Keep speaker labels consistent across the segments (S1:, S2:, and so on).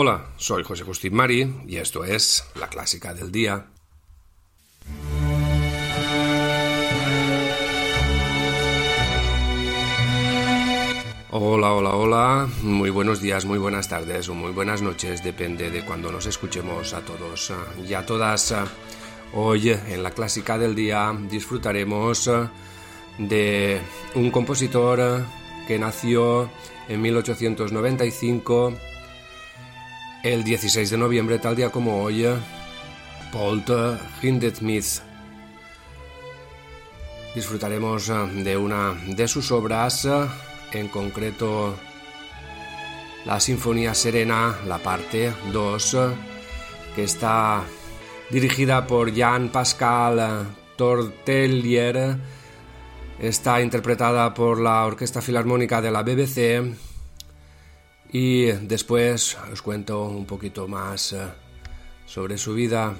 S1: Hola, soy José Agustín Mari y esto es La Clásica del Día. Hola, hola, hola, muy buenos días, muy buenas tardes o muy buenas noches, depende de cuando nos escuchemos a todos y a todas. Hoy en la Clásica del Día disfrutaremos de un compositor que nació en 1895 el 16 de noviembre, tal día como hoy, Paul Hindemith. Disfrutaremos eh, de una de sus obras, eh, en concreto la Sinfonía Serena, la parte 2, eh, que está dirigida por Jean Pascal Tortellier, está interpretada por la Orquesta Filarmónica de la BBC y después os cuento un poquito más eh, sobre su vida.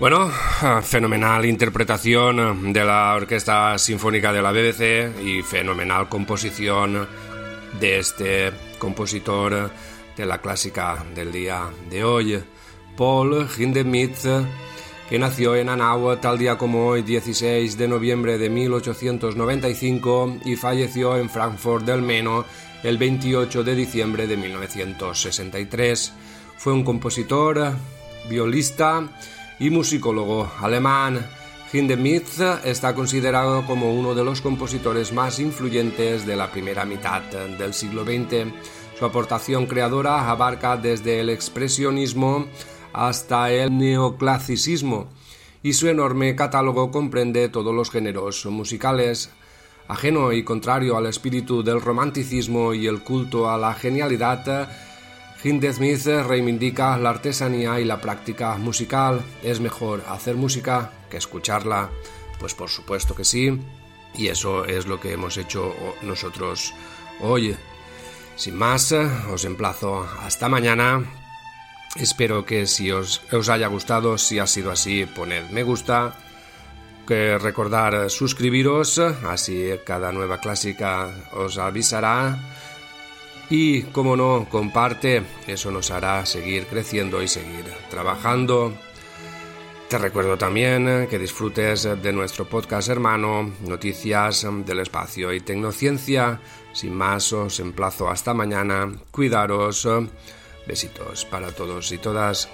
S1: Bueno, fenomenal interpretación de la Orquesta Sinfónica de la BBC y fenomenal composición de este compositor de la clásica del día de hoy, Paul Hindemith, que nació en Hanau tal día como hoy, 16 de noviembre de 1895, y falleció en Frankfurt del Meno el 28 de diciembre de 1963. Fue un compositor, violista, y musicólogo alemán. Hindemith está considerado como uno de los compositores más influyentes de la primera mitad del siglo XX. Su aportación creadora abarca desde el expresionismo hasta el neoclasicismo y su enorme catálogo comprende todos los géneros musicales. Ajeno y contrario al espíritu del romanticismo y el culto a la genialidad, Hindemith reivindica la artesanía y la práctica musical. ¿Es mejor hacer música que escucharla? Pues por supuesto que sí. Y eso es lo que hemos hecho nosotros hoy. Sin más, os emplazo hasta mañana. Espero que si os, os haya gustado, si ha sido así, poned me gusta. Que recordar suscribiros, así cada nueva clásica os avisará y, como no, comparte, eso nos hará seguir creciendo y seguir trabajando. Te recuerdo también que disfrutes de nuestro podcast hermano, Noticias del Espacio y Tecnociencia. Sin más, os emplazo hasta mañana. Cuidaros. Besitos para todos y todas.